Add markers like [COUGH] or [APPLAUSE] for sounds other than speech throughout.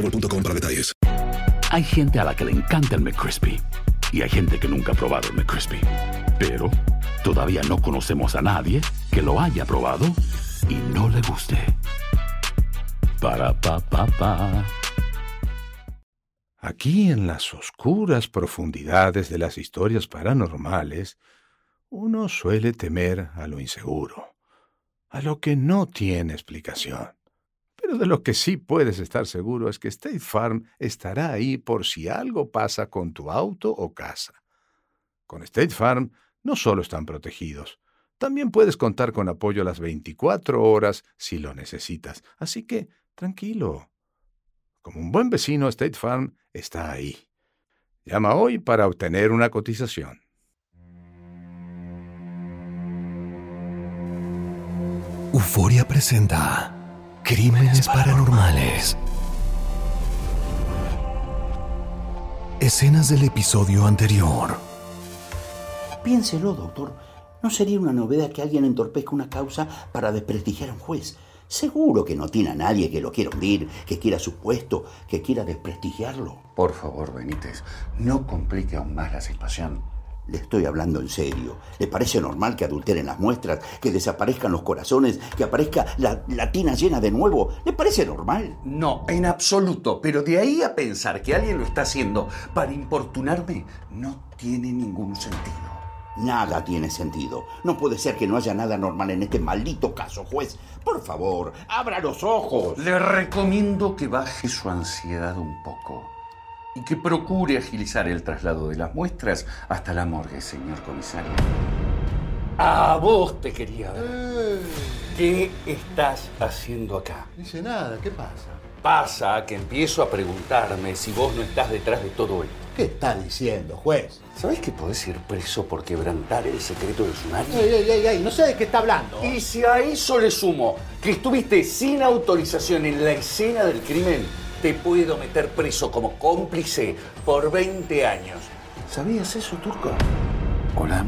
boostmobile.com para detalles. Hay gente a la que le encanta el McCrispy y hay gente que nunca ha probado el McCrispy. Pero todavía no conocemos a nadie que lo haya probado y no le guste. Para pa pa pa. Aquí en las oscuras profundidades de las historias paranormales, uno suele temer a lo inseguro, a lo que no tiene explicación. Pero de lo que sí puedes estar seguro es que State Farm estará ahí por si algo pasa con tu auto o casa. Con State Farm no solo están protegidos, también puedes contar con apoyo las 24 horas si lo necesitas. Así que, tranquilo. Como un buen vecino, State Farm está ahí. Llama hoy para obtener una cotización. Euforia presenta Crímenes paranormales. Escenas del episodio anterior. Piénselo, doctor. ¿No sería una novedad que alguien entorpezca una causa para desprestigiar a un juez? Seguro que no tiene a nadie que lo quiera hundir, que quiera su puesto, que quiera desprestigiarlo. Por favor, Benítez, no complique aún más la situación. Le estoy hablando en serio. ¿Le parece normal que adulteren las muestras, que desaparezcan los corazones, que aparezca la, la tina llena de nuevo? ¿Le parece normal? No, en absoluto. Pero de ahí a pensar que alguien lo está haciendo para importunarme, no tiene ningún sentido. Nada tiene sentido. No puede ser que no haya nada normal en este maldito caso, juez. Por favor, abra los ojos. Le recomiendo que baje su ansiedad un poco y que procure agilizar el traslado de las muestras hasta la morgue, señor comisario. A vos te quería ver. ¿Qué estás haciendo acá? No dice nada, ¿qué pasa? Pasa que empiezo a preguntarme si vos no estás detrás de todo esto. ¿Qué está diciendo, juez? ¿Sabés que podés ir preso por quebrantar el secreto del sumario? Ey, ey, ey, ey, no sé de qué está hablando. Y si a eso le sumo que estuviste sin autorización en la escena del crimen, te puedo meter preso como cómplice por 20 años. ¿Sabías eso, Turco? Hola.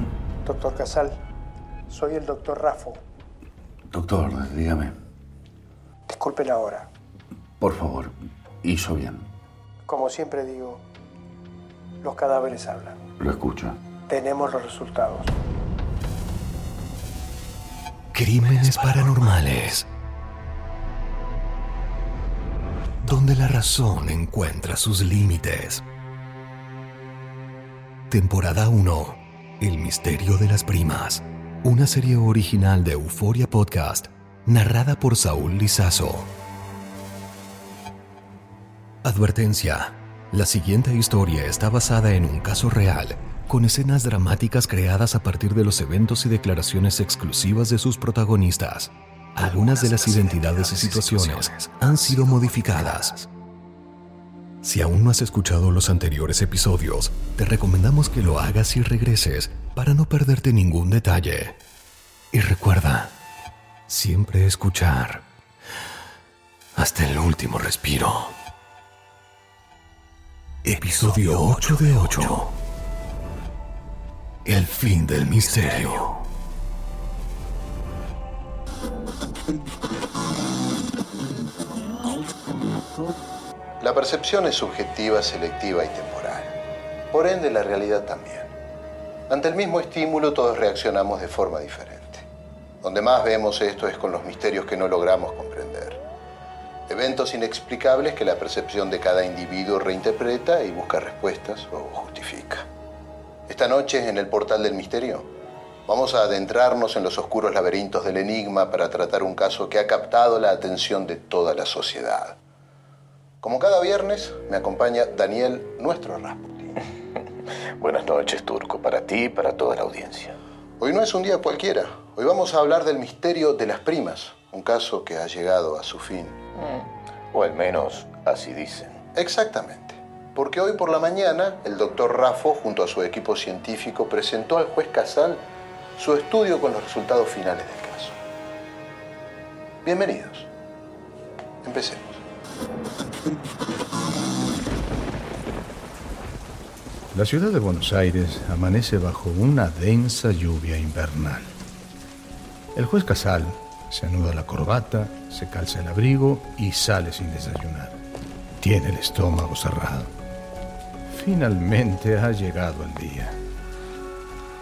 Doctor Casal, soy el doctor Rafo. Doctor, dígame. Disculpe la hora. Por favor, hizo bien. Como siempre digo, los cadáveres hablan. Lo escucho. Tenemos los resultados. Crímenes paranormales. Donde la razón encuentra sus límites. Temporada 1. El misterio de las primas. Una serie original de Euforia Podcast, narrada por Saúl Lizazo. Advertencia. La siguiente historia está basada en un caso real, con escenas dramáticas creadas a partir de los eventos y declaraciones exclusivas de sus protagonistas. Algunas de las identidades y situaciones han sido modificadas. Si aún no has escuchado los anteriores episodios, te recomendamos que lo hagas y regreses para no perderte ningún detalle. Y recuerda, siempre escuchar hasta el último respiro. Episodio 8 de 8. El fin del misterio. La percepción es subjetiva, selectiva y temporal. Por ende, la realidad también. Ante el mismo estímulo, todos reaccionamos de forma diferente. Donde más vemos esto es con los misterios que no logramos comprender. Eventos inexplicables que la percepción de cada individuo reinterpreta y busca respuestas o justifica. Esta noche, en el portal del misterio, vamos a adentrarnos en los oscuros laberintos del enigma para tratar un caso que ha captado la atención de toda la sociedad. Como cada viernes, me acompaña Daniel, nuestro Rasputin. [LAUGHS] Buenas noches, Turco, para ti y para toda la audiencia. Hoy no es un día cualquiera. Hoy vamos a hablar del misterio de las primas, un caso que ha llegado a su fin. O al menos así dicen. Exactamente. Porque hoy por la mañana el doctor Raffo, junto a su equipo científico, presentó al juez Casal su estudio con los resultados finales del caso. Bienvenidos. Empecemos. La ciudad de Buenos Aires amanece bajo una densa lluvia invernal. El juez Casal se anuda la corbata, se calza el abrigo y sale sin desayunar. Tiene el estómago cerrado. Finalmente ha llegado el día.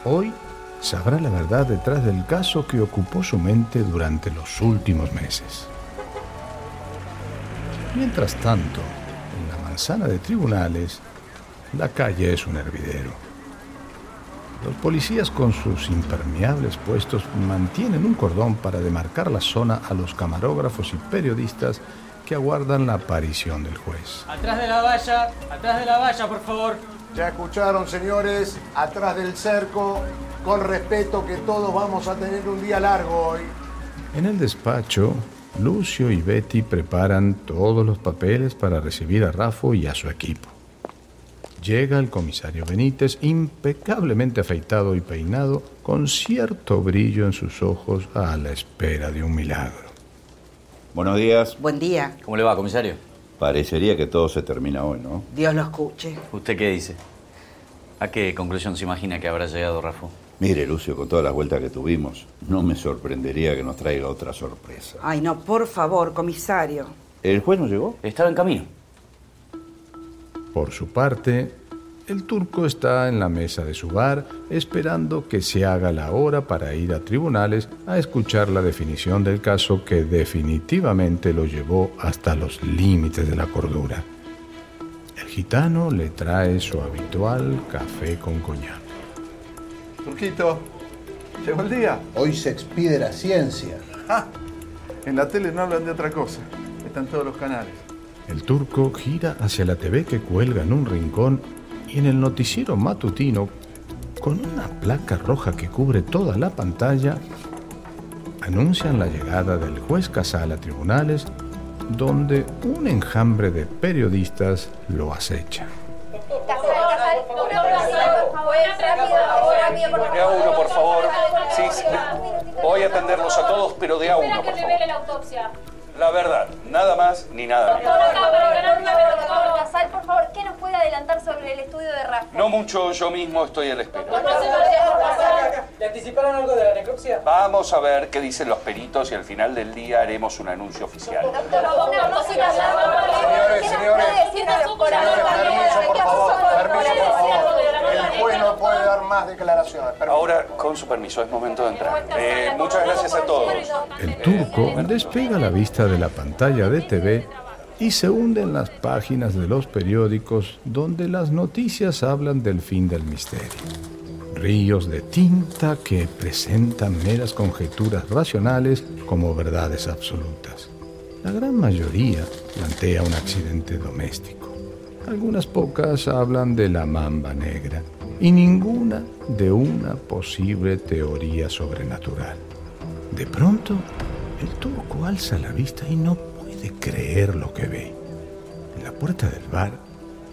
Hoy sabrá la verdad detrás del caso que ocupó su mente durante los últimos meses. Mientras tanto, en la manzana de tribunales, la calle es un hervidero. Los policías con sus impermeables puestos mantienen un cordón para demarcar la zona a los camarógrafos y periodistas que aguardan la aparición del juez. Atrás de la valla, atrás de la valla, por favor. Ya escucharon, señores, atrás del cerco, con respeto que todos vamos a tener un día largo hoy. En el despacho, Lucio y Betty preparan todos los papeles para recibir a Rafo y a su equipo. Llega el comisario Benítez, impecablemente afeitado y peinado, con cierto brillo en sus ojos a la espera de un milagro. Buenos días. Buen día. ¿Cómo le va, comisario? Parecería que todo se termina hoy, ¿no? Dios lo escuche. ¿Usted qué dice? ¿A qué conclusión se imagina que habrá llegado Rafo? Mire, Lucio, con todas las vueltas que tuvimos, no me sorprendería que nos traiga otra sorpresa. Ay, no, por favor, comisario. ¿El juez no llegó? Estaba en camino. Por su parte, el turco está en la mesa de su bar esperando que se haga la hora para ir a tribunales a escuchar la definición del caso que definitivamente lo llevó hasta los límites de la cordura. El gitano le trae su habitual café con coñac. Turquito, ¿llegó el día? Hoy se expide la ciencia. Ah, en la tele no hablan de otra cosa. Están todos los canales. El turco gira hacia la TV que cuelga en un rincón y en el noticiero matutino, con una placa roja que cubre toda la pantalla, anuncian la llegada del juez Casal a tribunales, donde un enjambre de periodistas lo acecha. De a uno, por favor. Sí. Voy a atenderlos a todos, pero de a uno, por favor. La verdad, nada más ni nada menos. Doctor Casal, por favor, ¿qué nos puede adelantar sobre el estudio de Rafa? No mucho, yo mismo estoy a la espera. ¿Le anticiparon algo de la necropsia? Vamos a ver qué dicen los peritos y al final del día haremos un anuncio oficial. Señores, señores, permiso, por favor, permiso, por favor. El juez no puede dar más declaraciones. Permiso. Ahora, con su permiso, es momento de entrar. Eh, muchas gracias a todos. El turco despega la vista de la pantalla de TV y se hunde en las páginas de los periódicos donde las noticias hablan del fin del misterio. Ríos de tinta que presentan meras conjeturas racionales como verdades absolutas. La gran mayoría plantea un accidente doméstico. Algunas pocas hablan de la mamba negra y ninguna de una posible teoría sobrenatural. De pronto, el turco alza la vista y no puede creer lo que ve. En la puerta del bar,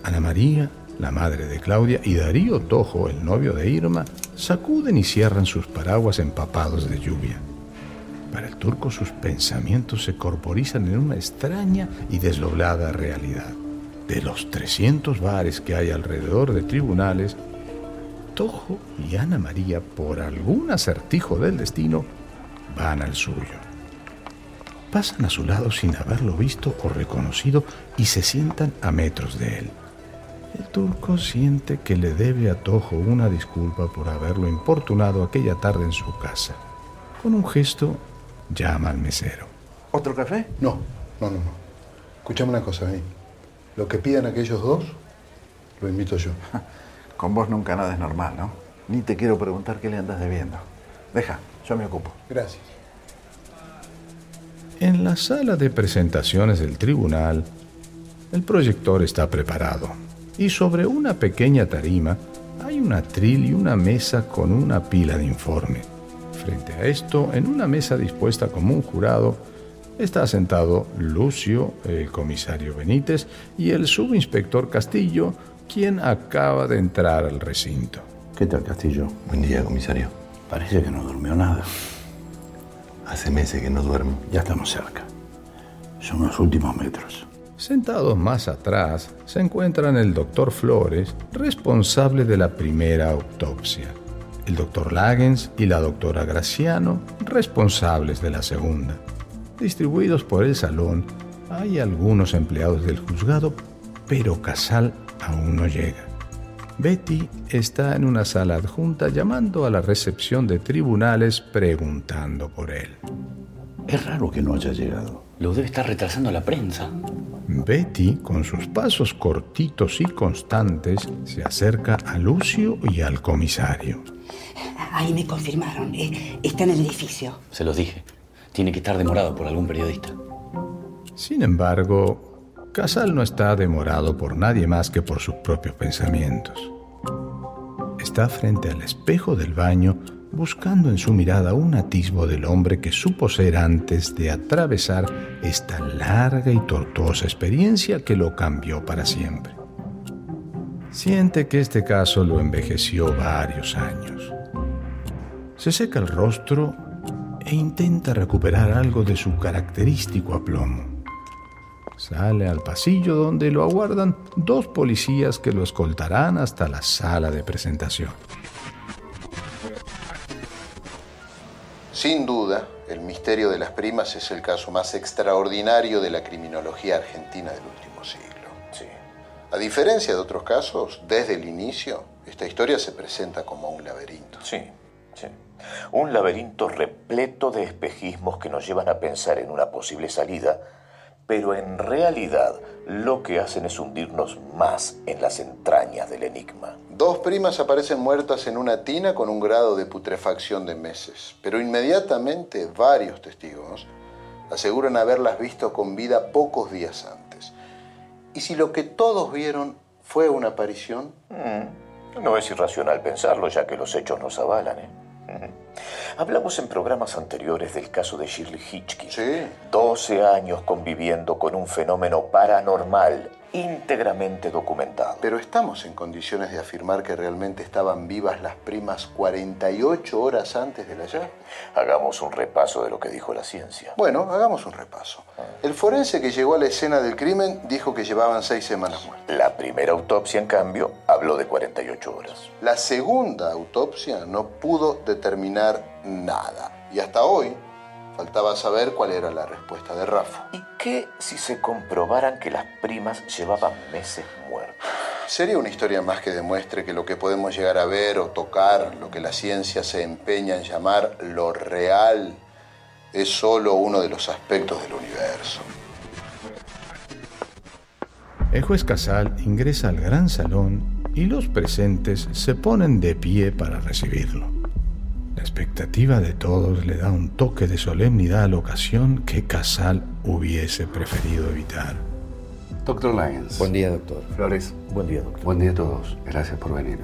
Ana María, la madre de Claudia, y Darío Tojo, el novio de Irma, sacuden y cierran sus paraguas empapados de lluvia. Para el turco sus pensamientos se corporizan en una extraña y desdoblada realidad. De los 300 bares que hay alrededor de tribunales, Tojo y Ana María, por algún acertijo del destino, van al suyo. Pasan a su lado sin haberlo visto o reconocido y se sientan a metros de él. El turco siente que le debe a Tojo una disculpa por haberlo importunado aquella tarde en su casa. Con un gesto, llama al mesero. ¿Otro café? No, no, no, no. Escuchame una cosa, vení. Lo que pidan aquellos dos, lo invito yo. Con vos nunca nada es normal, ¿no? Ni te quiero preguntar qué le andas debiendo. Deja, yo me ocupo. Gracias. En la sala de presentaciones del tribunal, el proyector está preparado y sobre una pequeña tarima hay un atril y una mesa con una pila de informe. Frente a esto, en una mesa dispuesta como un jurado, está sentado Lucio, el comisario Benítez, y el subinspector Castillo, quien acaba de entrar al recinto. ¿Qué tal, Castillo? Buen día, comisario. Parece que no durmió nada. Hace meses que no duermo. Ya estamos cerca. Son los últimos metros. Sentados más atrás se encuentran el doctor Flores, responsable de la primera autopsia, el doctor Lagens y la doctora Graciano, responsables de la segunda. Distribuidos por el salón, hay algunos empleados del juzgado, pero Casal aún no llega. Betty está en una sala adjunta llamando a la recepción de tribunales preguntando por él. Es raro que no haya llegado. Lo debe estar retrasando la prensa. Betty, con sus pasos cortitos y constantes, se acerca a Lucio y al comisario. Ahí me confirmaron. Eh, está en el edificio. Se los dije. Tiene que estar demorado por algún periodista. Sin embargo, Casal no está demorado por nadie más que por sus propios pensamientos. Está frente al espejo del baño buscando en su mirada un atisbo del hombre que supo ser antes de atravesar esta larga y tortuosa experiencia que lo cambió para siempre. Siente que este caso lo envejeció varios años. Se seca el rostro e intenta recuperar algo de su característico aplomo. Sale al pasillo donde lo aguardan dos policías que lo escoltarán hasta la sala de presentación. Sin duda, el misterio de las primas es el caso más extraordinario de la criminología argentina del último siglo. Sí. A diferencia de otros casos, desde el inicio, esta historia se presenta como un laberinto. Sí, sí. Un laberinto repleto de espejismos que nos llevan a pensar en una posible salida pero en realidad lo que hacen es hundirnos más en las entrañas del enigma. Dos primas aparecen muertas en una tina con un grado de putrefacción de meses, pero inmediatamente varios testigos aseguran haberlas visto con vida pocos días antes. ¿Y si lo que todos vieron fue una aparición? Mm, no es irracional pensarlo, ya que los hechos nos avalan. ¿eh? Hablamos en programas anteriores del caso de Shirley Hitchkin. Sí. 12 años conviviendo con un fenómeno paranormal íntegramente documentado. Pero estamos en condiciones de afirmar que realmente estaban vivas las primas 48 horas antes del hallazgo. Hagamos un repaso de lo que dijo la ciencia. Bueno, hagamos un repaso. El forense que llegó a la escena del crimen dijo que llevaban seis semanas muertas. La primera autopsia, en cambio, habló de 48 horas. La segunda autopsia no pudo determinar nada. Y hasta hoy faltaba saber cuál era la respuesta de Rafa. ¿Y qué si se comprobaran que las primas llevaban meses muertas? Sería una historia más que demuestre que lo que podemos llegar a ver o tocar, lo que la ciencia se empeña en llamar lo real, es solo uno de los aspectos del universo. El juez Casal ingresa al gran salón y los presentes se ponen de pie para recibirlo. La expectativa de todos le da un toque de solemnidad a la ocasión que Casal hubiese preferido evitar. Doctor Lyons. Buen día, doctor. Flores. Buen día, doctor. Buen día a todos. Gracias por venir.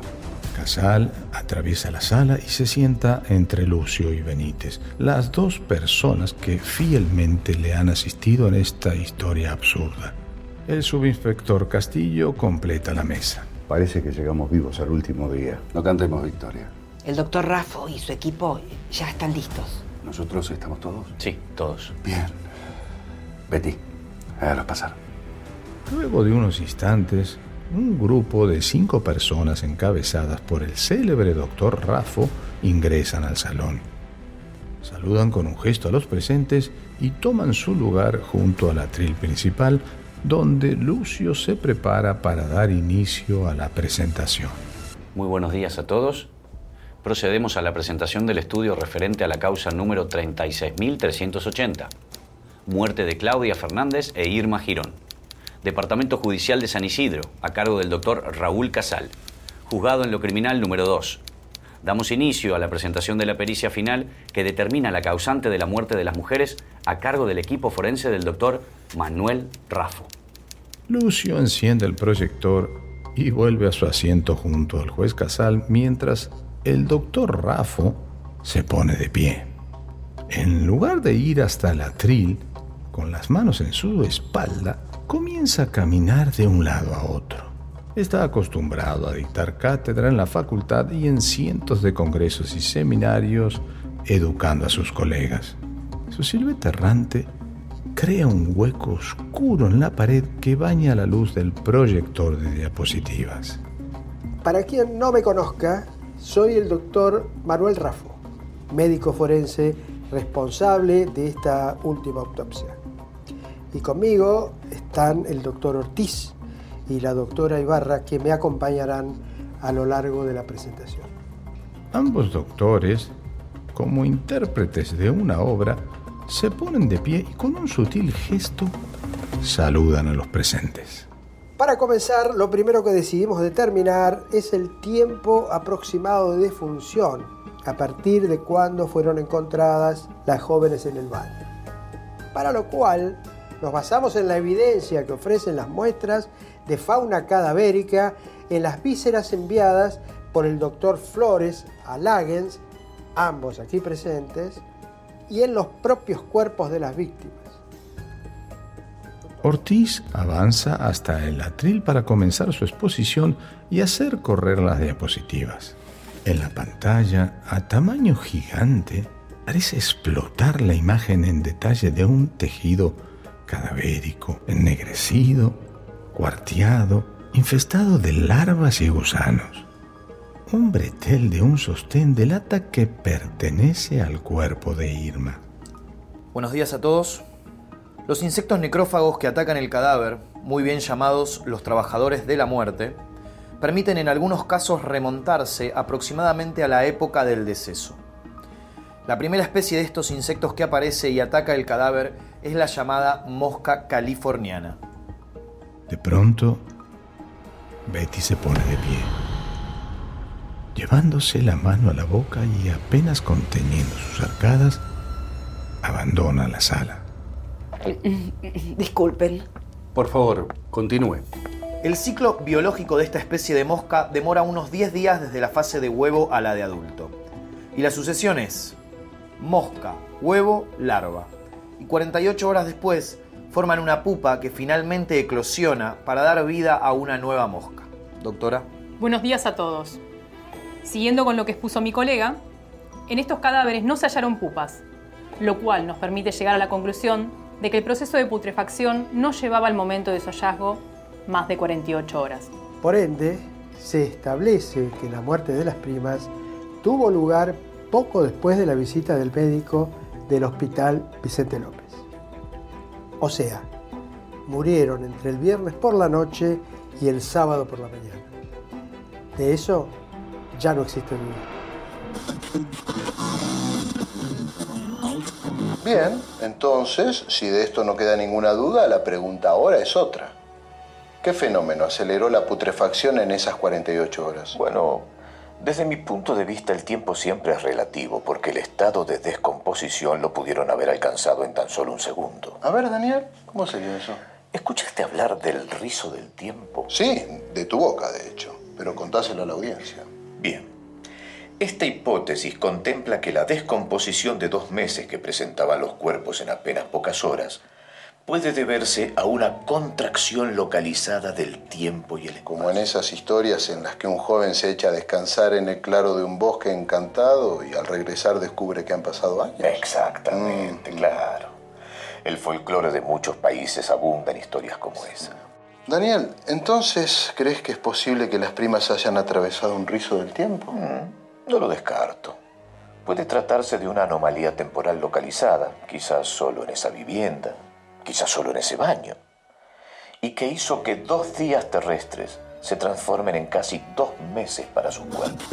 Casal atraviesa la sala y se sienta entre Lucio y Benítez, las dos personas que fielmente le han asistido en esta historia absurda. El subinspector Castillo completa la mesa. Parece que llegamos vivos al último día. No cantemos victoria. El doctor Raffo y su equipo ya están listos. ¿Nosotros estamos todos? Sí, todos. Bien. Betty, hágalos pasar. Luego de unos instantes, un grupo de cinco personas encabezadas por el célebre doctor Raffo ingresan al salón. Saludan con un gesto a los presentes y toman su lugar junto al atril principal, donde Lucio se prepara para dar inicio a la presentación. Muy buenos días a todos. Procedemos a la presentación del estudio referente a la causa número 36.380. Muerte de Claudia Fernández e Irma Girón. Departamento Judicial de San Isidro, a cargo del doctor Raúl Casal, juzgado en lo criminal número 2. Damos inicio a la presentación de la pericia final que determina la causante de la muerte de las mujeres a cargo del equipo forense del doctor Manuel Rafo. Lucio enciende el proyector y vuelve a su asiento junto al juez Casal mientras el doctor Rafo se pone de pie. En lugar de ir hasta el atril, con las manos en su espalda, comienza a caminar de un lado a otro. Está acostumbrado a dictar cátedra en la facultad y en cientos de congresos y seminarios educando a sus colegas. Su silueta errante crea un hueco oscuro en la pared que baña la luz del proyector de diapositivas. Para quien no me conozca, soy el doctor Manuel Rafo, médico forense responsable de esta última autopsia. Y conmigo están el doctor Ortiz y la doctora Ibarra que me acompañarán a lo largo de la presentación. Ambos doctores, como intérpretes de una obra, se ponen de pie y con un sutil gesto saludan a los presentes. Para comenzar, lo primero que decidimos determinar es el tiempo aproximado de defunción, a partir de cuando fueron encontradas las jóvenes en el baño. Para lo cual nos basamos en la evidencia que ofrecen las muestras de fauna cadavérica en las vísceras enviadas por el doctor Flores a Lagens, ambos aquí presentes, y en los propios cuerpos de las víctimas. Ortiz avanza hasta el atril para comenzar su exposición y hacer correr las diapositivas. En la pantalla, a tamaño gigante, parece explotar la imagen en detalle de un tejido cadavérico, ennegrecido, cuarteado, infestado de larvas y gusanos. Un bretel de un sostén delata que pertenece al cuerpo de Irma. Buenos días a todos. Los insectos necrófagos que atacan el cadáver, muy bien llamados los trabajadores de la muerte, permiten en algunos casos remontarse aproximadamente a la época del deceso. La primera especie de estos insectos que aparece y ataca el cadáver es la llamada mosca californiana. De pronto, Betty se pone de pie, llevándose la mano a la boca y apenas conteniendo sus arcadas, abandona la sala. [LAUGHS] Disculpen. Por favor, continúe. El ciclo biológico de esta especie de mosca demora unos 10 días desde la fase de huevo a la de adulto. Y la sucesión es mosca, huevo, larva. Y 48 horas después forman una pupa que finalmente eclosiona para dar vida a una nueva mosca. Doctora. Buenos días a todos. Siguiendo con lo que expuso mi colega, en estos cadáveres no se hallaron pupas, lo cual nos permite llegar a la conclusión de que el proceso de putrefacción no llevaba al momento de su hallazgo más de 48 horas. Por ende, se establece que la muerte de las primas tuvo lugar poco después de la visita del médico del Hospital Vicente López. O sea, murieron entre el viernes por la noche y el sábado por la mañana. De eso ya no existe duda. Bien, entonces, si de esto no queda ninguna duda, la pregunta ahora es otra. ¿Qué fenómeno aceleró la putrefacción en esas 48 horas? Bueno, desde mi punto de vista el tiempo siempre es relativo, porque el estado de descomposición lo pudieron haber alcanzado en tan solo un segundo. A ver, Daniel, ¿cómo sería eso? ¿Escuchaste hablar del rizo del tiempo? Sí, de tu boca, de hecho, pero contáselo a la audiencia. Bien. Esta hipótesis contempla que la descomposición de dos meses que presentaban los cuerpos en apenas pocas horas puede deberse a una contracción localizada del tiempo y el espacio. Como en esas historias en las que un joven se echa a descansar en el claro de un bosque encantado y al regresar descubre que han pasado años. Exactamente, claro. El folclore de muchos países abunda en historias como esa. Daniel, entonces, ¿crees que es posible que las primas hayan atravesado un rizo del tiempo? No lo descarto. Puede tratarse de una anomalía temporal localizada, quizás solo en esa vivienda, quizás solo en ese baño, y que hizo que dos días terrestres se transformen en casi dos meses para su cuerpo.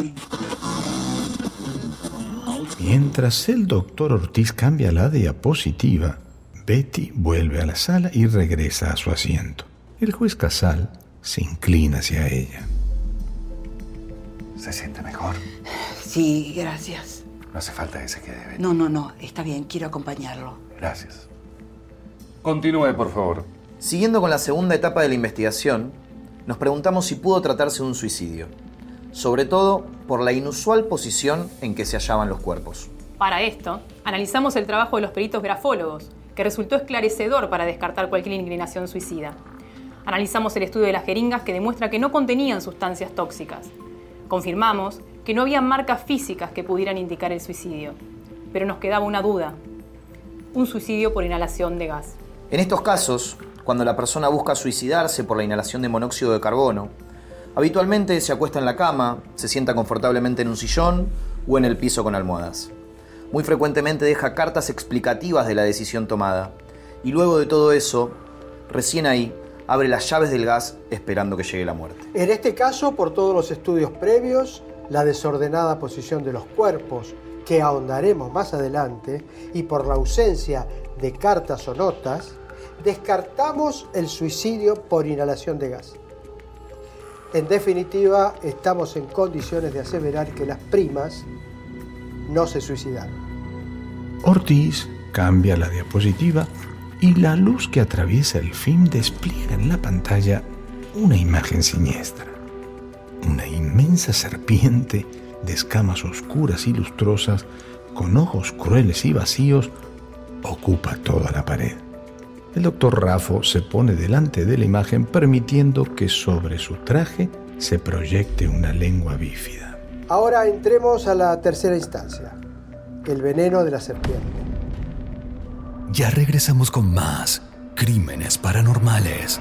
Mientras el doctor Ortiz cambia la diapositiva, Betty vuelve a la sala y regresa a su asiento. El juez Casal se inclina hacia ella. ¿Se siente mejor? Sí, gracias. No hace falta que se quede. No, no, no. Está bien, quiero acompañarlo. Gracias. Continúe, por favor. Siguiendo con la segunda etapa de la investigación, nos preguntamos si pudo tratarse de un suicidio, sobre todo por la inusual posición en que se hallaban los cuerpos. Para esto, analizamos el trabajo de los peritos grafólogos, que resultó esclarecedor para descartar cualquier inclinación suicida. Analizamos el estudio de las jeringas que demuestra que no contenían sustancias tóxicas. Confirmamos que no había marcas físicas que pudieran indicar el suicidio, pero nos quedaba una duda. Un suicidio por inhalación de gas. En estos casos, cuando la persona busca suicidarse por la inhalación de monóxido de carbono, habitualmente se acuesta en la cama, se sienta confortablemente en un sillón o en el piso con almohadas. Muy frecuentemente deja cartas explicativas de la decisión tomada. Y luego de todo eso, recién ahí, abre las llaves del gas esperando que llegue la muerte. En este caso, por todos los estudios previos, la desordenada posición de los cuerpos, que ahondaremos más adelante, y por la ausencia de cartas o notas, descartamos el suicidio por inhalación de gas. En definitiva, estamos en condiciones de aseverar que las primas no se suicidaron. Ortiz cambia la diapositiva y la luz que atraviesa el film despliega en la pantalla una imagen siniestra. Una inmensa serpiente de escamas oscuras y lustrosas, con ojos crueles y vacíos, ocupa toda la pared. El doctor Raffo se pone delante de la imagen permitiendo que sobre su traje se proyecte una lengua bífida. Ahora entremos a la tercera instancia, el veneno de la serpiente. Ya regresamos con más crímenes paranormales.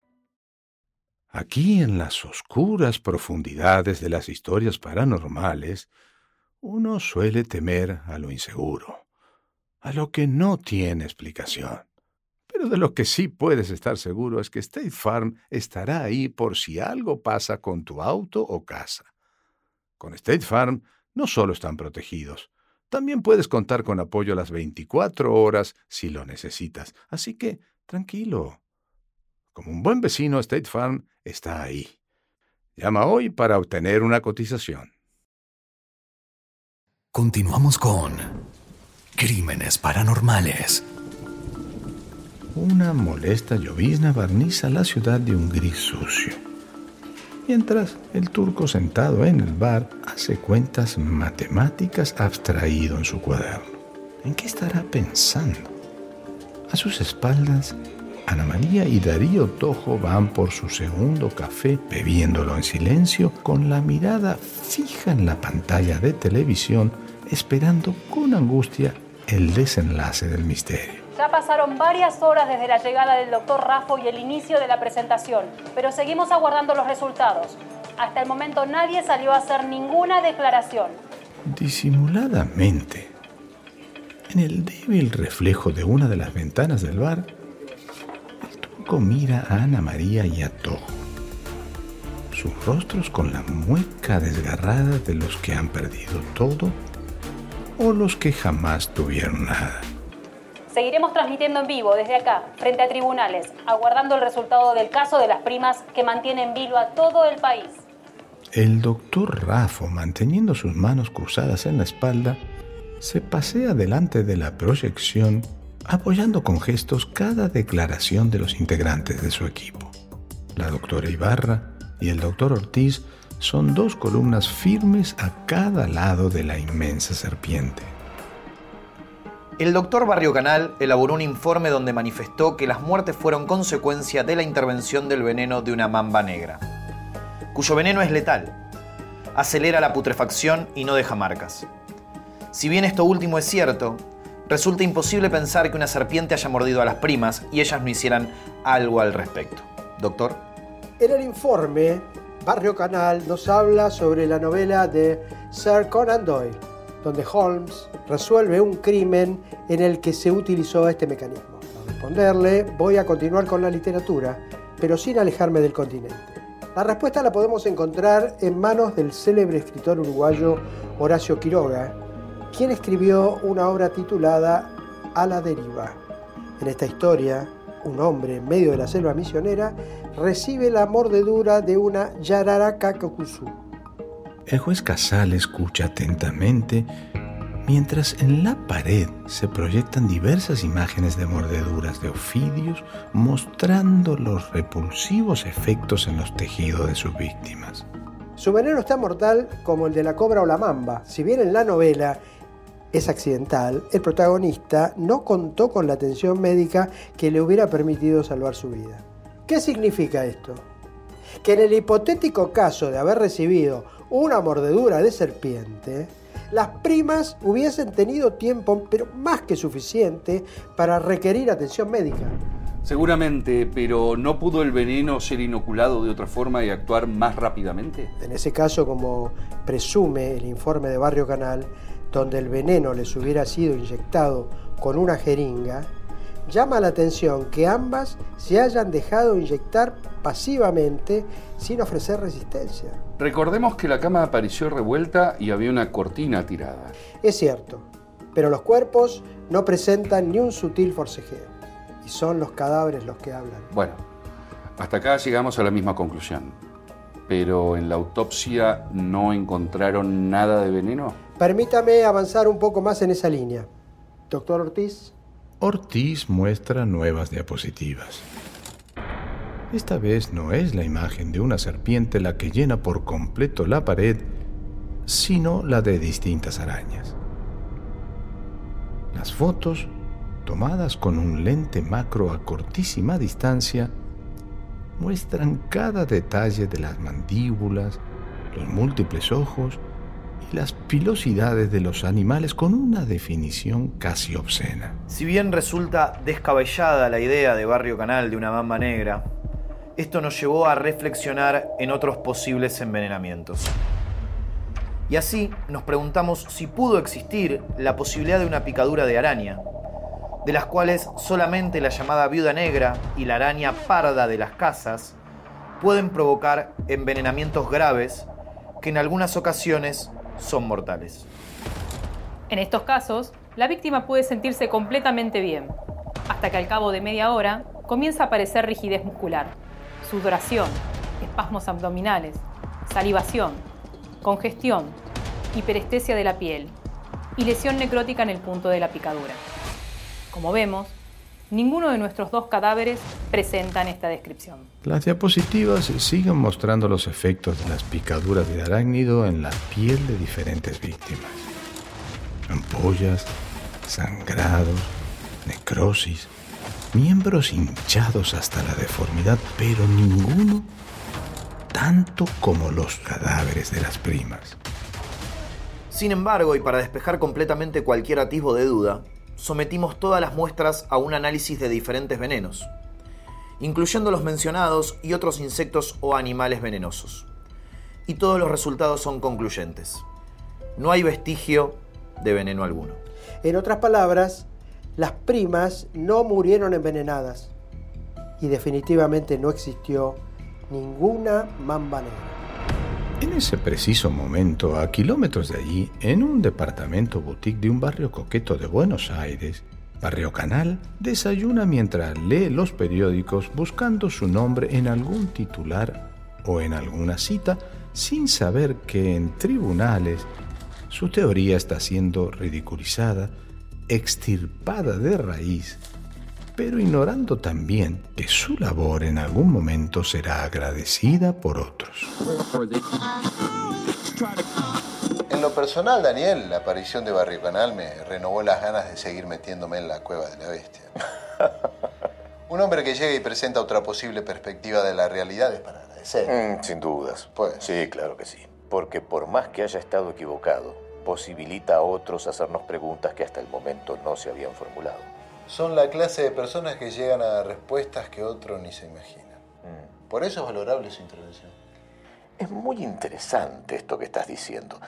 Aquí en las oscuras profundidades de las historias paranormales, uno suele temer a lo inseguro, a lo que no tiene explicación. Pero de lo que sí puedes estar seguro es que State Farm estará ahí por si algo pasa con tu auto o casa. Con State Farm no solo están protegidos, también puedes contar con apoyo las 24 horas si lo necesitas. Así que, tranquilo. Como un buen vecino, State Farm está ahí. Llama hoy para obtener una cotización. Continuamos con Crímenes Paranormales. Una molesta llovizna barniza la ciudad de un gris sucio. Mientras el turco sentado en el bar hace cuentas matemáticas abstraído en su cuaderno. ¿En qué estará pensando? A sus espaldas, Ana María y Darío Tojo van por su segundo café, bebiéndolo en silencio, con la mirada fija en la pantalla de televisión, esperando con angustia el desenlace del misterio. Ya pasaron varias horas desde la llegada del doctor Raffo y el inicio de la presentación, pero seguimos aguardando los resultados. Hasta el momento nadie salió a hacer ninguna declaración. Disimuladamente, en el débil reflejo de una de las ventanas del bar, mira a Ana María y a Tojo. Sus rostros con la mueca desgarrada de los que han perdido todo o los que jamás tuvieron nada. Seguiremos transmitiendo en vivo desde acá, frente a tribunales, aguardando el resultado del caso de las primas que mantiene en vilo a todo el país. El doctor Rafo, manteniendo sus manos cruzadas en la espalda, se pasea delante de la proyección, apoyando con gestos cada declaración de los integrantes de su equipo. La doctora Ibarra y el doctor Ortiz son dos columnas firmes a cada lado de la inmensa serpiente. El doctor Barrio Canal elaboró un informe donde manifestó que las muertes fueron consecuencia de la intervención del veneno de una mamba negra, cuyo veneno es letal, acelera la putrefacción y no deja marcas. Si bien esto último es cierto, resulta imposible pensar que una serpiente haya mordido a las primas y ellas no hicieran algo al respecto. Doctor. En el informe, Barrio Canal nos habla sobre la novela de Sir Conan Doyle, donde Holmes resuelve un crimen en el que se utilizó este mecanismo. Para responderle, voy a continuar con la literatura, pero sin alejarme del continente. La respuesta la podemos encontrar en manos del célebre escritor uruguayo Horacio Quiroga, quien escribió una obra titulada A la deriva. En esta historia, un hombre en medio de la selva misionera recibe la mordedura de una Yararaca El juez Casal escucha atentamente mientras en la pared se proyectan diversas imágenes de mordeduras de ofidios mostrando los repulsivos efectos en los tejidos de sus víctimas. Su veneno es tan mortal como el de la cobra o la mamba. Si bien en la novela es accidental, el protagonista no contó con la atención médica que le hubiera permitido salvar su vida. ¿Qué significa esto? Que en el hipotético caso de haber recibido una mordedura de serpiente, las primas hubiesen tenido tiempo, pero más que suficiente, para requerir atención médica. Seguramente, pero ¿no pudo el veneno ser inoculado de otra forma y actuar más rápidamente? En ese caso, como presume el informe de Barrio Canal, donde el veneno les hubiera sido inyectado con una jeringa, llama la atención que ambas se hayan dejado inyectar pasivamente sin ofrecer resistencia. Recordemos que la cama apareció revuelta y había una cortina tirada. Es cierto, pero los cuerpos no presentan ni un sutil forcejeo, y son los cadáveres los que hablan. Bueno, hasta acá llegamos a la misma conclusión. Pero en la autopsia no encontraron nada de veneno. Permítame avanzar un poco más en esa línea. Doctor Ortiz. Ortiz muestra nuevas diapositivas. Esta vez no es la imagen de una serpiente la que llena por completo la pared, sino la de distintas arañas. Las fotos, tomadas con un lente macro a cortísima distancia, muestran cada detalle de las mandíbulas, los múltiples ojos y las pilosidades de los animales con una definición casi obscena. Si bien resulta descabellada la idea de Barrio Canal de una mamba negra, esto nos llevó a reflexionar en otros posibles envenenamientos. Y así nos preguntamos si pudo existir la posibilidad de una picadura de araña, de las cuales solamente la llamada viuda negra y la araña parda de las casas pueden provocar envenenamientos graves que en algunas ocasiones son mortales. En estos casos, la víctima puede sentirse completamente bien, hasta que al cabo de media hora comienza a aparecer rigidez muscular, sudoración, espasmos abdominales, salivación, congestión, hiperestesia de la piel y lesión necrótica en el punto de la picadura. Como vemos, ninguno de nuestros dos cadáveres presentan esta descripción. Las diapositivas siguen mostrando los efectos de las picaduras de arácnido en la piel de diferentes víctimas. Ampollas, sangrados, necrosis, miembros hinchados hasta la deformidad, pero ninguno tanto como los cadáveres de las primas. Sin embargo, y para despejar completamente cualquier atisbo de duda, sometimos todas las muestras a un análisis de diferentes venenos, incluyendo los mencionados y otros insectos o animales venenosos. Y todos los resultados son concluyentes. No hay vestigio de veneno alguno. En otras palabras, las primas no murieron envenenadas y definitivamente no existió ninguna mamba negra. En ese preciso momento, a kilómetros de allí, en un departamento boutique de un barrio coqueto de Buenos Aires, Barrio Canal, desayuna mientras lee los periódicos buscando su nombre en algún titular o en alguna cita, sin saber que en tribunales su teoría está siendo ridiculizada, extirpada de raíz, pero ignorando también que su labor en algún momento será agradecida por otros. En lo personal, Daniel, la aparición de Barrio Canal me renovó las ganas de seguir metiéndome en la cueva de la bestia. [LAUGHS] Un hombre que llega y presenta otra posible perspectiva de la realidad es para agradecer. Mm, sin dudas. Pues. Sí, claro que sí. Porque por más que haya estado equivocado, posibilita a otros hacernos preguntas que hasta el momento no se habían formulado. Son la clase de personas que llegan a respuestas que otros ni se imaginan. Mm. Por eso es valorable su intervención. Es muy interesante esto que estás diciendo,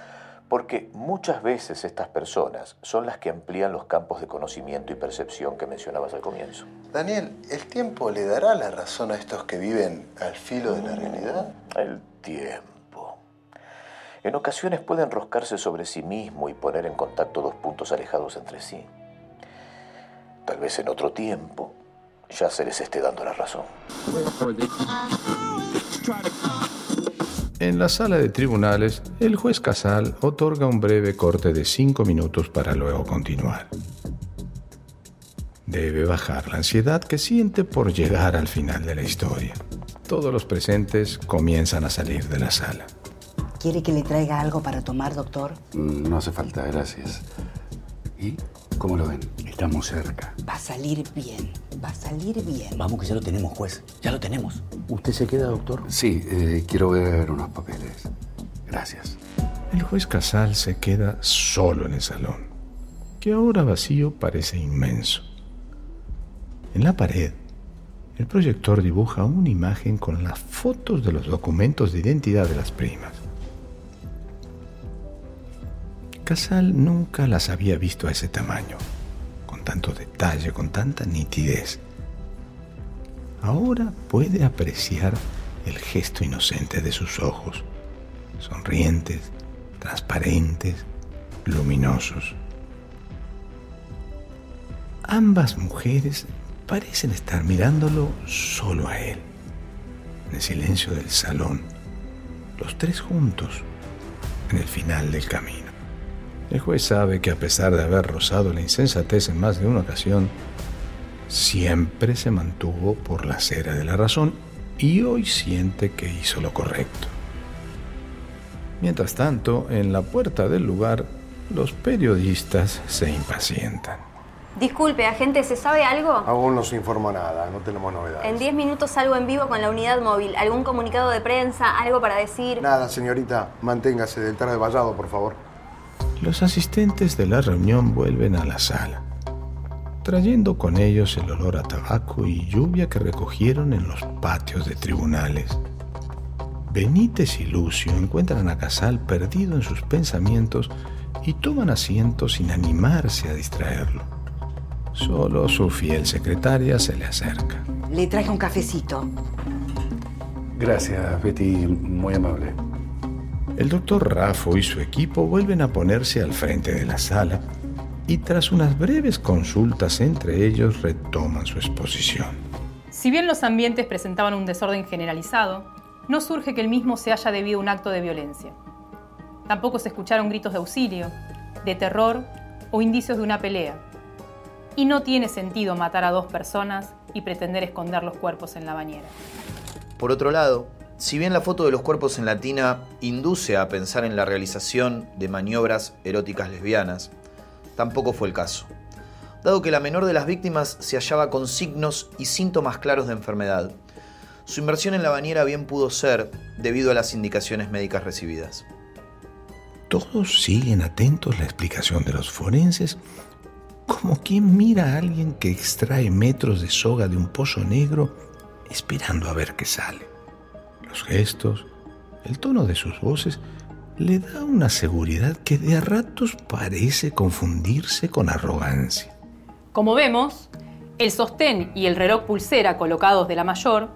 porque muchas veces estas personas son las que amplían los campos de conocimiento y percepción que mencionabas al comienzo. Daniel, ¿el tiempo le dará la razón a estos que viven al filo de la realidad? El tiempo. En ocasiones puede enroscarse sobre sí mismo y poner en contacto dos puntos alejados entre sí. Tal vez en otro tiempo ya se les esté dando la razón. En la sala de tribunales, el juez Casal otorga un breve corte de cinco minutos para luego continuar. Debe bajar la ansiedad que siente por llegar al final de la historia. Todos los presentes comienzan a salir de la sala. ¿Quiere que le traiga algo para tomar, doctor? Mm, No hace falta, gracias. ¿Y cómo lo ven? Estamos cerca. Va a salir bien, va a salir bien. Vamos que ya lo tenemos, juez. Ya lo tenemos. ¿Usted se queda, doctor? Sí, eh, quiero ver unos papeles. Gracias. El juez Casal se queda solo en el salón, que ahora vacío parece inmenso. En la pared, el proyector dibuja una imagen con las fotos de los documentos de identidad de las primas. Casal nunca las había visto a ese tamaño, con tanto detalle, con tanta nitidez. Ahora puede apreciar el gesto inocente de sus ojos, sonrientes, transparentes, luminosos. Ambas mujeres parecen estar mirándolo solo a él, en el silencio del salón, los tres juntos, en el final del camino. El juez sabe que a pesar de haber rozado la insensatez en más de una ocasión, siempre se mantuvo por la acera de la razón y hoy siente que hizo lo correcto. Mientras tanto, en la puerta del lugar, los periodistas se impacientan. Disculpe, agente, ¿se sabe algo? Aún no se informó nada, no tenemos novedades. En 10 minutos salgo en vivo con la unidad móvil. ¿Algún comunicado de prensa? ¿Algo para decir? Nada, señorita, manténgase detrás de vallado, por favor. Los asistentes de la reunión vuelven a la sala, trayendo con ellos el olor a tabaco y lluvia que recogieron en los patios de tribunales. Benítez y Lucio encuentran a Casal perdido en sus pensamientos y toman asiento sin animarse a distraerlo. Solo su fiel secretaria se le acerca. Le traje un cafecito. Gracias, Betty, muy amable. El doctor Raffo y su equipo vuelven a ponerse al frente de la sala y tras unas breves consultas entre ellos retoman su exposición. Si bien los ambientes presentaban un desorden generalizado, no surge que el mismo se haya debido a un acto de violencia. Tampoco se escucharon gritos de auxilio, de terror o indicios de una pelea. Y no tiene sentido matar a dos personas y pretender esconder los cuerpos en la bañera. Por otro lado, si bien la foto de los cuerpos en la tina induce a pensar en la realización de maniobras eróticas lesbianas, tampoco fue el caso, dado que la menor de las víctimas se hallaba con signos y síntomas claros de enfermedad. Su inversión en la bañera bien pudo ser debido a las indicaciones médicas recibidas. Todos siguen atentos la explicación de los forenses, como quien mira a alguien que extrae metros de soga de un pozo negro esperando a ver qué sale. Los gestos, el tono de sus voces le da una seguridad que de a ratos parece confundirse con arrogancia. Como vemos, el sostén y el reloj pulsera colocados de la mayor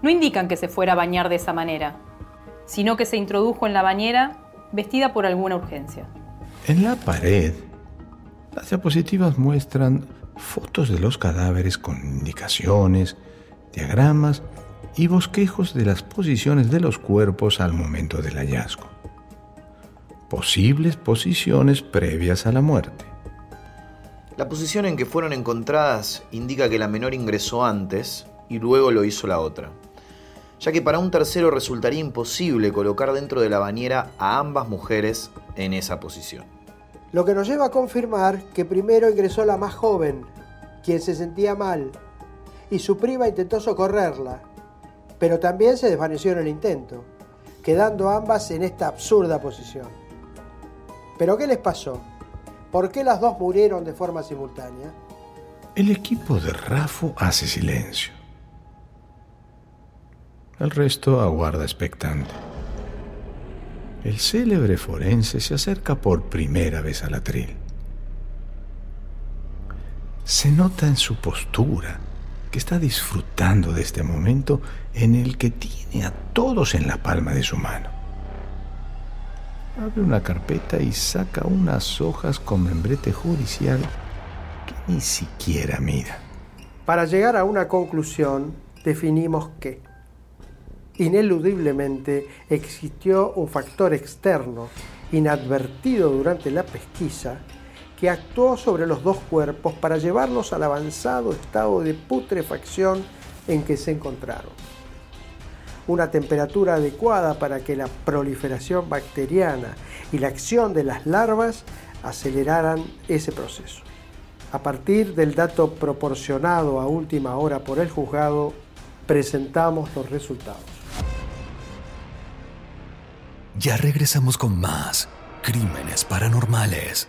no indican que se fuera a bañar de esa manera. sino que se introdujo en la bañera vestida por alguna urgencia. En la pared, las diapositivas muestran fotos de los cadáveres con indicaciones, diagramas y bosquejos de las posiciones de los cuerpos al momento del hallazgo. Posibles posiciones previas a la muerte. La posición en que fueron encontradas indica que la menor ingresó antes y luego lo hizo la otra, ya que para un tercero resultaría imposible colocar dentro de la bañera a ambas mujeres en esa posición. Lo que nos lleva a confirmar que primero ingresó la más joven, quien se sentía mal, y su prima intentó socorrerla, pero también se desvaneció en el intento, quedando ambas en esta absurda posición. ¿Pero qué les pasó? ¿Por qué las dos murieron de forma simultánea? El equipo de Rafo hace silencio. El resto aguarda expectante. El célebre forense se acerca por primera vez al atril. Se nota en su postura que está disfrutando de este momento en el que tiene a todos en la palma de su mano. Abre una carpeta y saca unas hojas con membrete judicial que ni siquiera mira. Para llegar a una conclusión, definimos que ineludiblemente existió un factor externo inadvertido durante la pesquisa que actuó sobre los dos cuerpos para llevarlos al avanzado estado de putrefacción en que se encontraron una temperatura adecuada para que la proliferación bacteriana y la acción de las larvas aceleraran ese proceso. A partir del dato proporcionado a última hora por el juzgado, presentamos los resultados. Ya regresamos con más crímenes paranormales.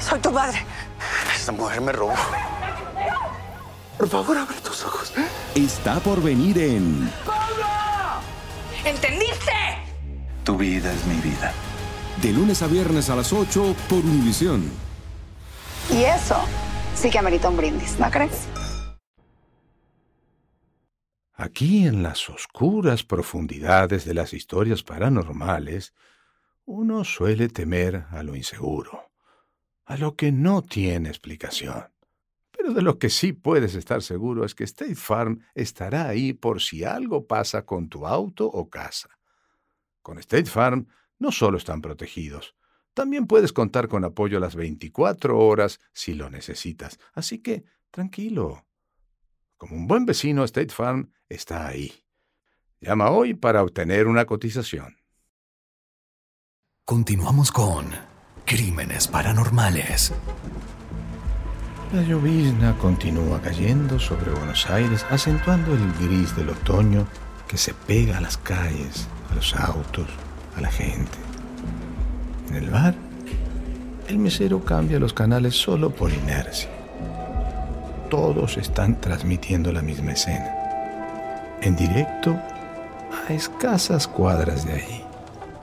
Soy tu madre. Esta mujer me robó. Por favor, abre tus ojos. está por venir en ¿Entendiste? Tu vida es mi vida. De lunes a viernes a las 8 por Univisión. Y eso sí que amerita un brindis, ¿no crees? Aquí en las oscuras profundidades de las historias paranormales, uno suele temer a lo inseguro, a lo que no tiene explicación. Pero de lo que sí puedes estar seguro es que State Farm estará ahí por si algo pasa con tu auto o casa. Con State Farm no solo están protegidos, también puedes contar con apoyo las 24 horas si lo necesitas. Así que, tranquilo. Como un buen vecino, State Farm está ahí. Llama hoy para obtener una cotización. Continuamos con Crímenes Paranormales. La llovizna continúa cayendo sobre Buenos Aires, acentuando el gris del otoño que se pega a las calles, a los autos, a la gente. En el bar, el mesero cambia los canales solo por inercia. Todos están transmitiendo la misma escena. En directo, a escasas cuadras de ahí.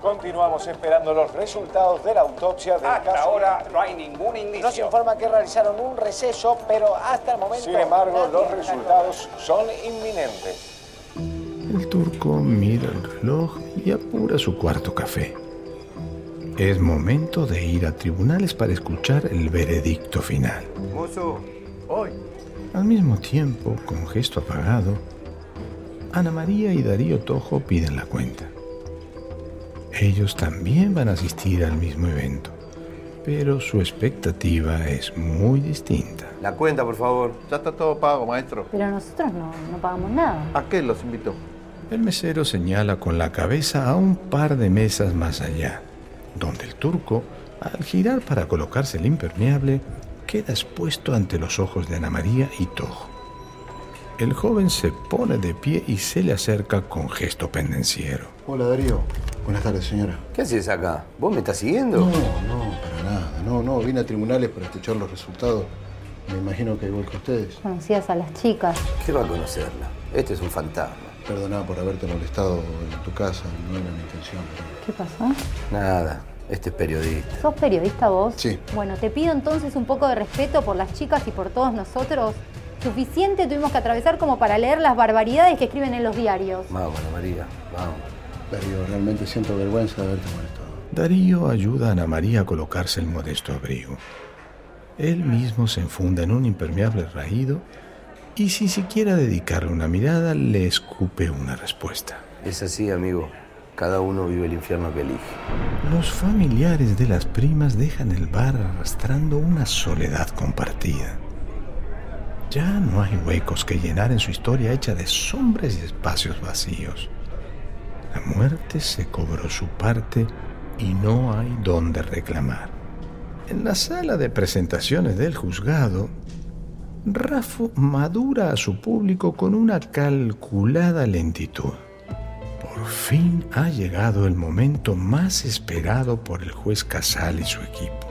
Continuamos esperando los resultados de la autopsia del Hasta caso. ahora no hay ningún indicio. Nos informa que realizaron un receso, pero hasta el momento. Sin embargo, los resultados son inminentes. El turco mira el reloj y apura su cuarto café. Es momento de ir a tribunales para escuchar el veredicto final. Mozo, hoy. Al mismo tiempo, con gesto apagado, Ana María y Darío Tojo piden la cuenta. Ellos también van a asistir al mismo evento, pero su expectativa es muy distinta. La cuenta, por favor. Ya está todo pago, maestro. Pero nosotros no, no pagamos nada. ¿A qué los invitó? El mesero señala con la cabeza a un par de mesas más allá, donde el turco, al girar para colocarse el impermeable, queda expuesto ante los ojos de Ana María y Tojo. El joven se pone de pie y se le acerca con gesto pendenciero. Hola Darío. Buenas tardes, señora. ¿Qué haces acá? ¿Vos me estás siguiendo? No, no, para nada. No, no, vine a tribunales para escuchar los resultados. Me imagino que igual que ustedes. Conocías a las chicas. ¿Qué va a conocerla? Este es un fantasma. Perdona por haberte molestado en tu casa, no era mi intención. ¿Qué pasó? Nada, este es periodista. ¿Sos periodista vos? Sí. Bueno, te pido entonces un poco de respeto por las chicas y por todos nosotros. Suficiente tuvimos que atravesar como para leer las barbaridades que escriben en los diarios. Vamos, Ana María, vamos. Darío, realmente siento vergüenza de haberte molestado. Darío ayuda a Ana María a colocarse el modesto abrigo. Él mismo se enfunda en un impermeable raído y sin siquiera dedicarle una mirada le escupe una respuesta. Es así, amigo. Cada uno vive el infierno que elige. Los familiares de las primas dejan el bar arrastrando una soledad compartida. Ya no hay huecos que llenar en su historia hecha de sombras y espacios vacíos. La muerte se cobró su parte y no hay dónde reclamar. En la sala de presentaciones del juzgado, Rafo madura a su público con una calculada lentitud. Por fin ha llegado el momento más esperado por el juez Casal y su equipo.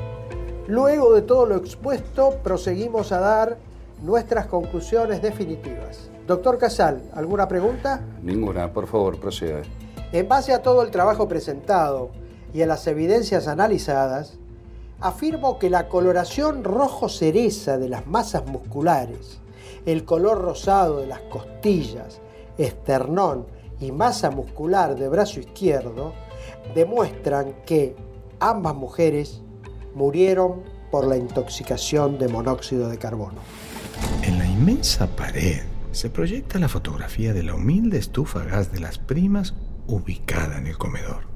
Luego de todo lo expuesto, proseguimos a dar nuestras conclusiones definitivas. Doctor Casal, ¿alguna pregunta? Ninguna, por favor, proceda. En base a todo el trabajo presentado y a las evidencias analizadas, afirmo que la coloración rojo cereza de las masas musculares, el color rosado de las costillas, esternón y masa muscular de brazo izquierdo demuestran que ambas mujeres murieron por la intoxicación de monóxido de carbono. En la inmensa pared se proyecta la fotografía de la humilde estufa gas de las primas ubicada en el comedor.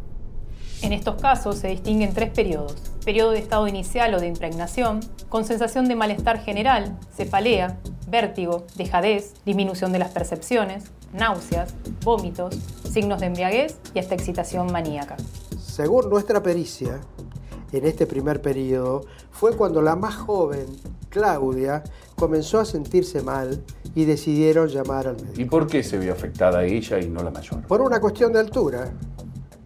En estos casos se distinguen tres periodos. Periodo de estado inicial o de impregnación, con sensación de malestar general, cefalea, vértigo, dejadez, disminución de las percepciones, náuseas, vómitos, signos de embriaguez y hasta excitación maníaca. Según nuestra pericia, en este primer periodo fue cuando la más joven, Claudia, comenzó a sentirse mal y decidieron llamar al médico. ¿Y por qué se vio afectada ella y no la mayor? Por una cuestión de altura.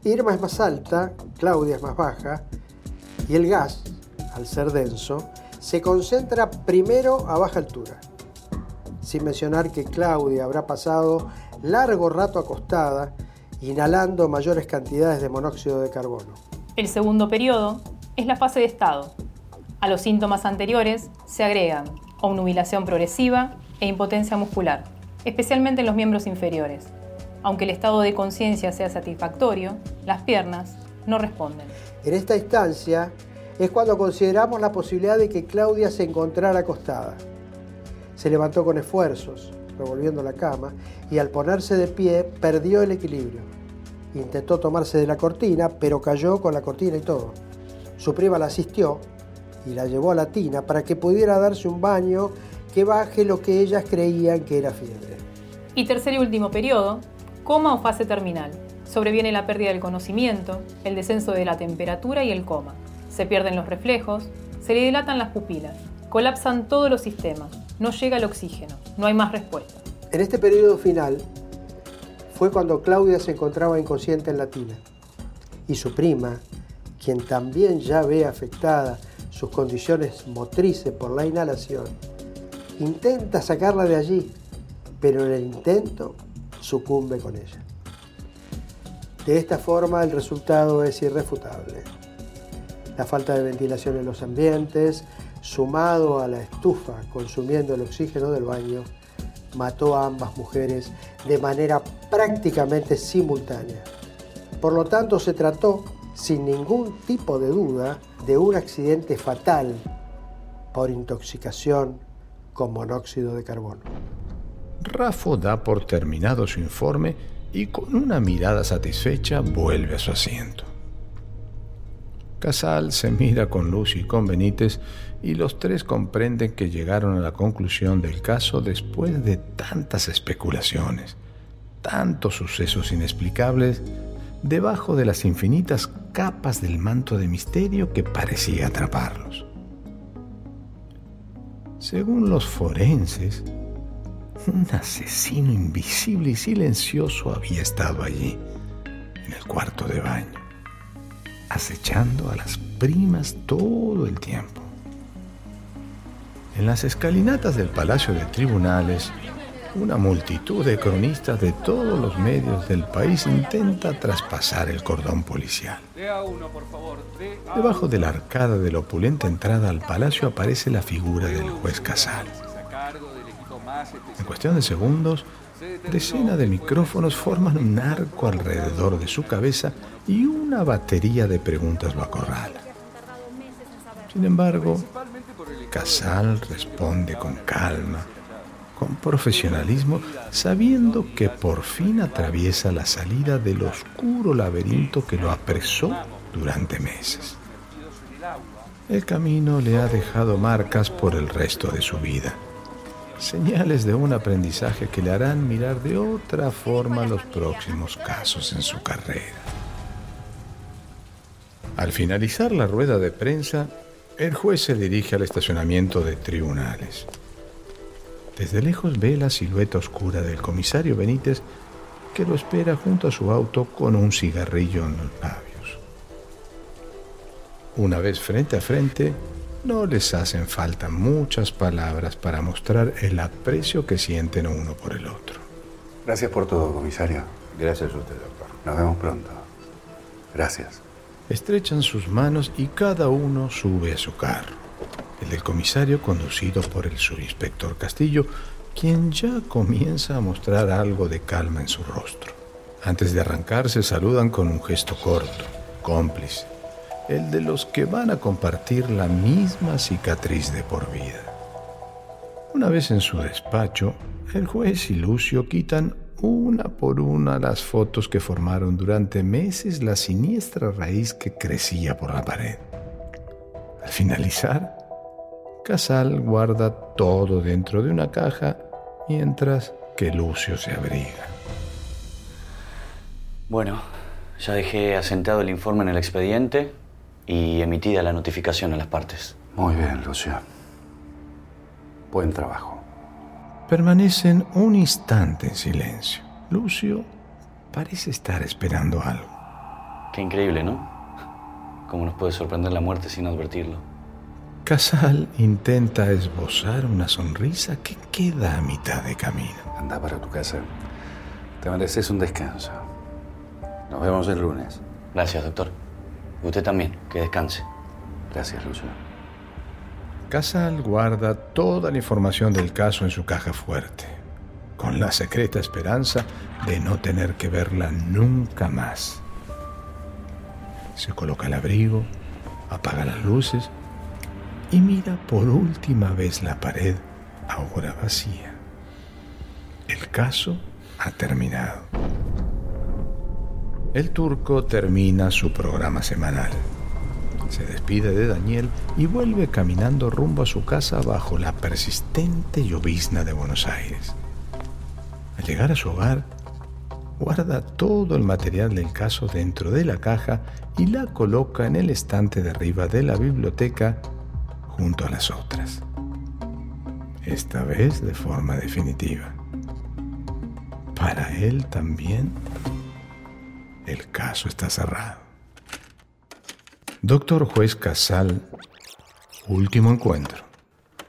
Irma es más alta, Claudia es más baja, y el gas, al ser denso, se concentra primero a baja altura. Sin mencionar que Claudia habrá pasado largo rato acostada, inhalando mayores cantidades de monóxido de carbono. El segundo periodo es la fase de estado. A los síntomas anteriores se agregan obnubilación progresiva e impotencia muscular, especialmente en los miembros inferiores. Aunque el estado de conciencia sea satisfactorio, las piernas no responden. En esta instancia es cuando consideramos la posibilidad de que Claudia se encontrara acostada. Se levantó con esfuerzos, revolviendo la cama, y al ponerse de pie perdió el equilibrio. Intentó tomarse de la cortina, pero cayó con la cortina y todo. Su prima la asistió y la llevó a la tina para que pudiera darse un baño que baje lo que ellas creían que era fiebre. Y tercer y último periodo, coma o fase terminal. Sobreviene la pérdida del conocimiento, el descenso de la temperatura y el coma. Se pierden los reflejos, se le dilatan las pupilas, colapsan todos los sistemas, no llega el oxígeno, no hay más respuesta. En este periodo final fue cuando Claudia se encontraba inconsciente en la tina y su prima, quien también ya ve afectada sus condiciones motrices por la inhalación, intenta sacarla de allí, pero en el intento sucumbe con ella. De esta forma el resultado es irrefutable. La falta de ventilación en los ambientes, sumado a la estufa consumiendo el oxígeno del baño, mató a ambas mujeres de manera prácticamente simultánea. Por lo tanto, se trató, sin ningún tipo de duda, de un accidente fatal por intoxicación con monóxido de carbono. Rafo da por terminado su informe y con una mirada satisfecha vuelve a su asiento. Casal se mira con Lucy y con Benítez y los tres comprenden que llegaron a la conclusión del caso después de tantas especulaciones, tantos sucesos inexplicables, debajo de las infinitas capas del manto de misterio que parecía atraparlos. Según los forenses, un asesino invisible y silencioso había estado allí, en el cuarto de baño, acechando a las primas todo el tiempo. En las escalinatas del Palacio de Tribunales, una multitud de cronistas de todos los medios del país intenta traspasar el cordón policial. Debajo de la arcada de la opulenta entrada al palacio aparece la figura del juez Casal. En cuestión de segundos, decenas de micrófonos forman un arco alrededor de su cabeza y una batería de preguntas lo acorrala. Sin embargo, Casal responde con calma, con profesionalismo, sabiendo que por fin atraviesa la salida del oscuro laberinto que lo apresó durante meses. El camino le ha dejado marcas por el resto de su vida, señales de un aprendizaje que le harán mirar de otra forma los próximos casos en su carrera. Al finalizar la rueda de prensa, el juez se dirige al estacionamiento de tribunales. Desde lejos ve la silueta oscura del comisario Benítez que lo espera junto a su auto con un cigarrillo en los labios. Una vez frente a frente, no les hacen falta muchas palabras para mostrar el aprecio que sienten uno por el otro. Gracias por todo, comisario. Gracias a usted, doctor. Nos vemos pronto. Gracias. Estrechan sus manos y cada uno sube a su carro. El del comisario conducido por el subinspector Castillo, quien ya comienza a mostrar algo de calma en su rostro. Antes de arrancar se saludan con un gesto corto, cómplice, el de los que van a compartir la misma cicatriz de por vida. Una vez en su despacho, el juez y Lucio quitan una por una las fotos que formaron durante meses la siniestra raíz que crecía por la pared. Al finalizar, Casal guarda todo dentro de una caja mientras que Lucio se abriga. Bueno, ya dejé asentado el informe en el expediente y emitida la notificación a las partes. Muy bien, Lucio. Buen trabajo. Permanecen un instante en silencio. Lucio parece estar esperando algo. Qué increíble, ¿no? Cómo nos puede sorprender la muerte sin advertirlo. Casal intenta esbozar una sonrisa que queda a mitad de camino. Anda para tu casa. Te mereces un descanso. Nos vemos el lunes. Gracias, doctor. Usted también, que descanse. Gracias, Lucio. Casal guarda toda la información del caso en su caja fuerte, con la secreta esperanza de no tener que verla nunca más. Se coloca el abrigo, apaga las luces y mira por última vez la pared, ahora vacía. El caso ha terminado. El turco termina su programa semanal. Se despide de Daniel y vuelve caminando rumbo a su casa bajo la persistente llovizna de Buenos Aires. Al llegar a su hogar, guarda todo el material del caso dentro de la caja y la coloca en el estante de arriba de la biblioteca junto a las otras. Esta vez de forma definitiva. Para él también, el caso está cerrado. Doctor Juez Casal, último encuentro.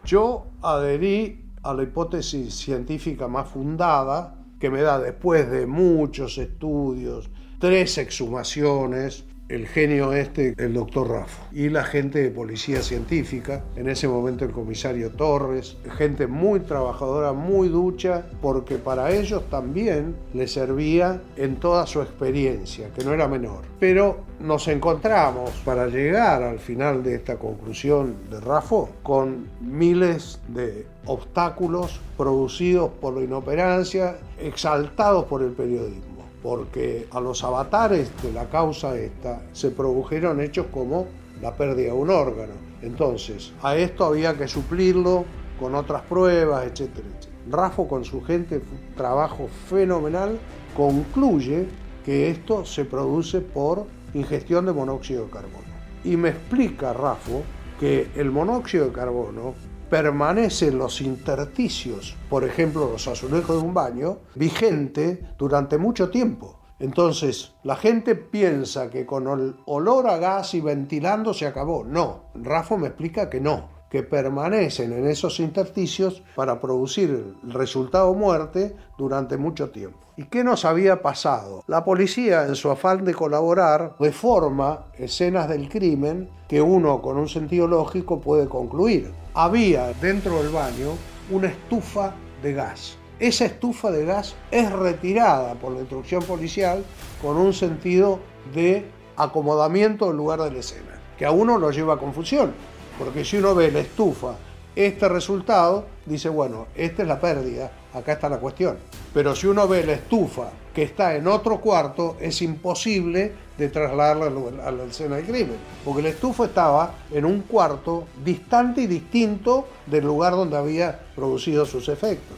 Yo adherí a la hipótesis científica más fundada, que me da después de muchos estudios, tres exhumaciones, el genio este, el doctor Rafa, y la gente de policía científica, en ese momento el comisario Torres, gente muy trabajadora, muy ducha, porque para ellos también les servía en toda su experiencia, que no era menor. Pero nos encontramos para llegar al final de esta conclusión de Rafa con miles de obstáculos producidos por la inoperancia, exaltados por el periodismo porque a los avatares de la causa esta se produjeron hechos como la pérdida de un órgano. Entonces, a esto había que suplirlo con otras pruebas, etcétera, etcétera. Rafo con su gente, trabajo fenomenal, concluye que esto se produce por ingestión de monóxido de carbono. Y me explica Rafo que el monóxido de carbono permanece en los intersticios, por ejemplo los azulejos de un baño, vigente durante mucho tiempo. Entonces, la gente piensa que con el olor a gas y ventilando se acabó. No, Rafo me explica que no, que permanecen en esos intersticios para producir el resultado muerte durante mucho tiempo. ¿Y qué nos había pasado? La policía, en su afán de colaborar, reforma escenas del crimen que uno con un sentido lógico puede concluir. Había dentro del baño una estufa de gas. Esa estufa de gas es retirada por la instrucción policial con un sentido de acomodamiento en lugar de la escena, que a uno lo lleva a confusión, porque si uno ve la estufa, este resultado, dice, bueno, esta es la pérdida, acá está la cuestión. Pero si uno ve la estufa que está en otro cuarto, es imposible de trasladarla a la escena del crimen, porque la estufa estaba en un cuarto distante y distinto del lugar donde había producido sus efectos.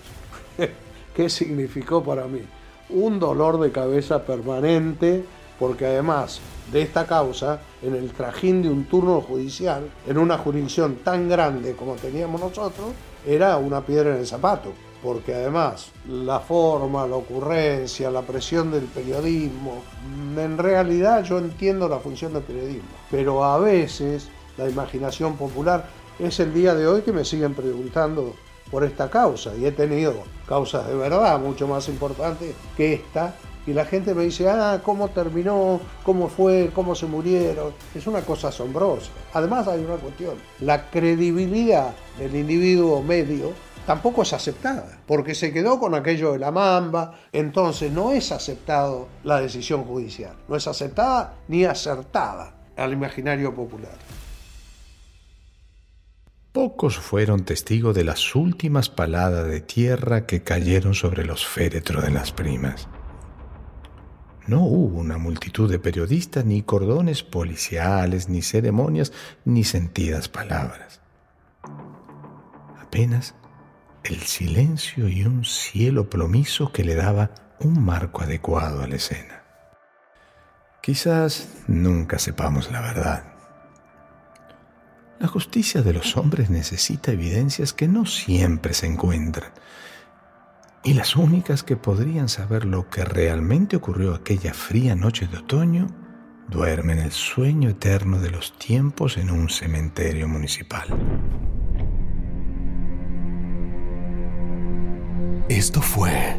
[LAUGHS] ¿Qué significó para mí? Un dolor de cabeza permanente, porque además de esta causa, en el trajín de un turno judicial, en una jurisdicción tan grande como teníamos nosotros, era una piedra en el zapato, porque además la forma, la ocurrencia, la presión del periodismo, en realidad yo entiendo la función del periodismo, pero a veces la imaginación popular es el día de hoy que me siguen preguntando por esta causa. Y he tenido causas de verdad mucho más importantes que esta y la gente me dice, ah, ¿cómo terminó? ¿Cómo fue? ¿Cómo se murieron? Es una cosa asombrosa. Además hay una cuestión, la credibilidad del individuo medio tampoco es aceptada, porque se quedó con aquello de la mamba, entonces no es aceptado la decisión judicial, no es aceptada ni acertada al imaginario popular. Pocos fueron testigos de las últimas paladas de tierra que cayeron sobre los féretros de las primas. No hubo una multitud de periodistas, ni cordones policiales, ni ceremonias, ni sentidas palabras. Apenas el silencio y un cielo plomizo que le daba un marco adecuado a la escena. Quizás nunca sepamos la verdad. La justicia de los hombres necesita evidencias que no siempre se encuentran y las únicas que podrían saber lo que realmente ocurrió aquella fría noche de otoño duermen el sueño eterno de los tiempos en un cementerio municipal. Esto fue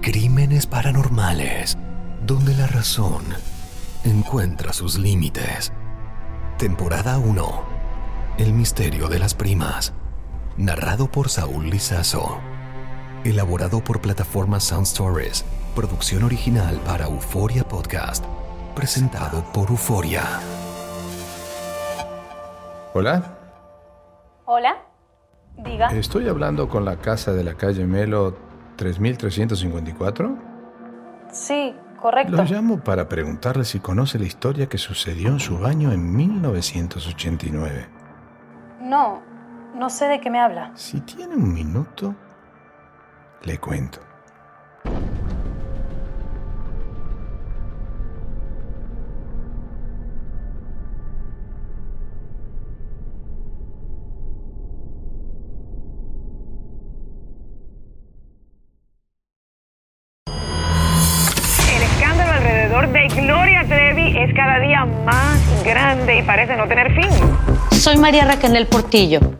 Crímenes Paranormales, donde la razón encuentra sus límites. Temporada 1. El misterio de las primas. Narrado por Saúl Lizazo. Elaborado por plataforma Sound Stories. Producción original para Euforia Podcast. Presentado por Euforia. Hola. Hola. Diga. Estoy hablando con la casa de la calle Melo 3354. Sí, correcto. Lo llamo para preguntarle si conoce la historia que sucedió en su baño en 1989. No, no sé de qué me habla. Si tiene un minuto, le cuento. El escándalo alrededor de Gloria Trevi es cada día más grande y parece no tener fin. Soy María Raquel Portillo.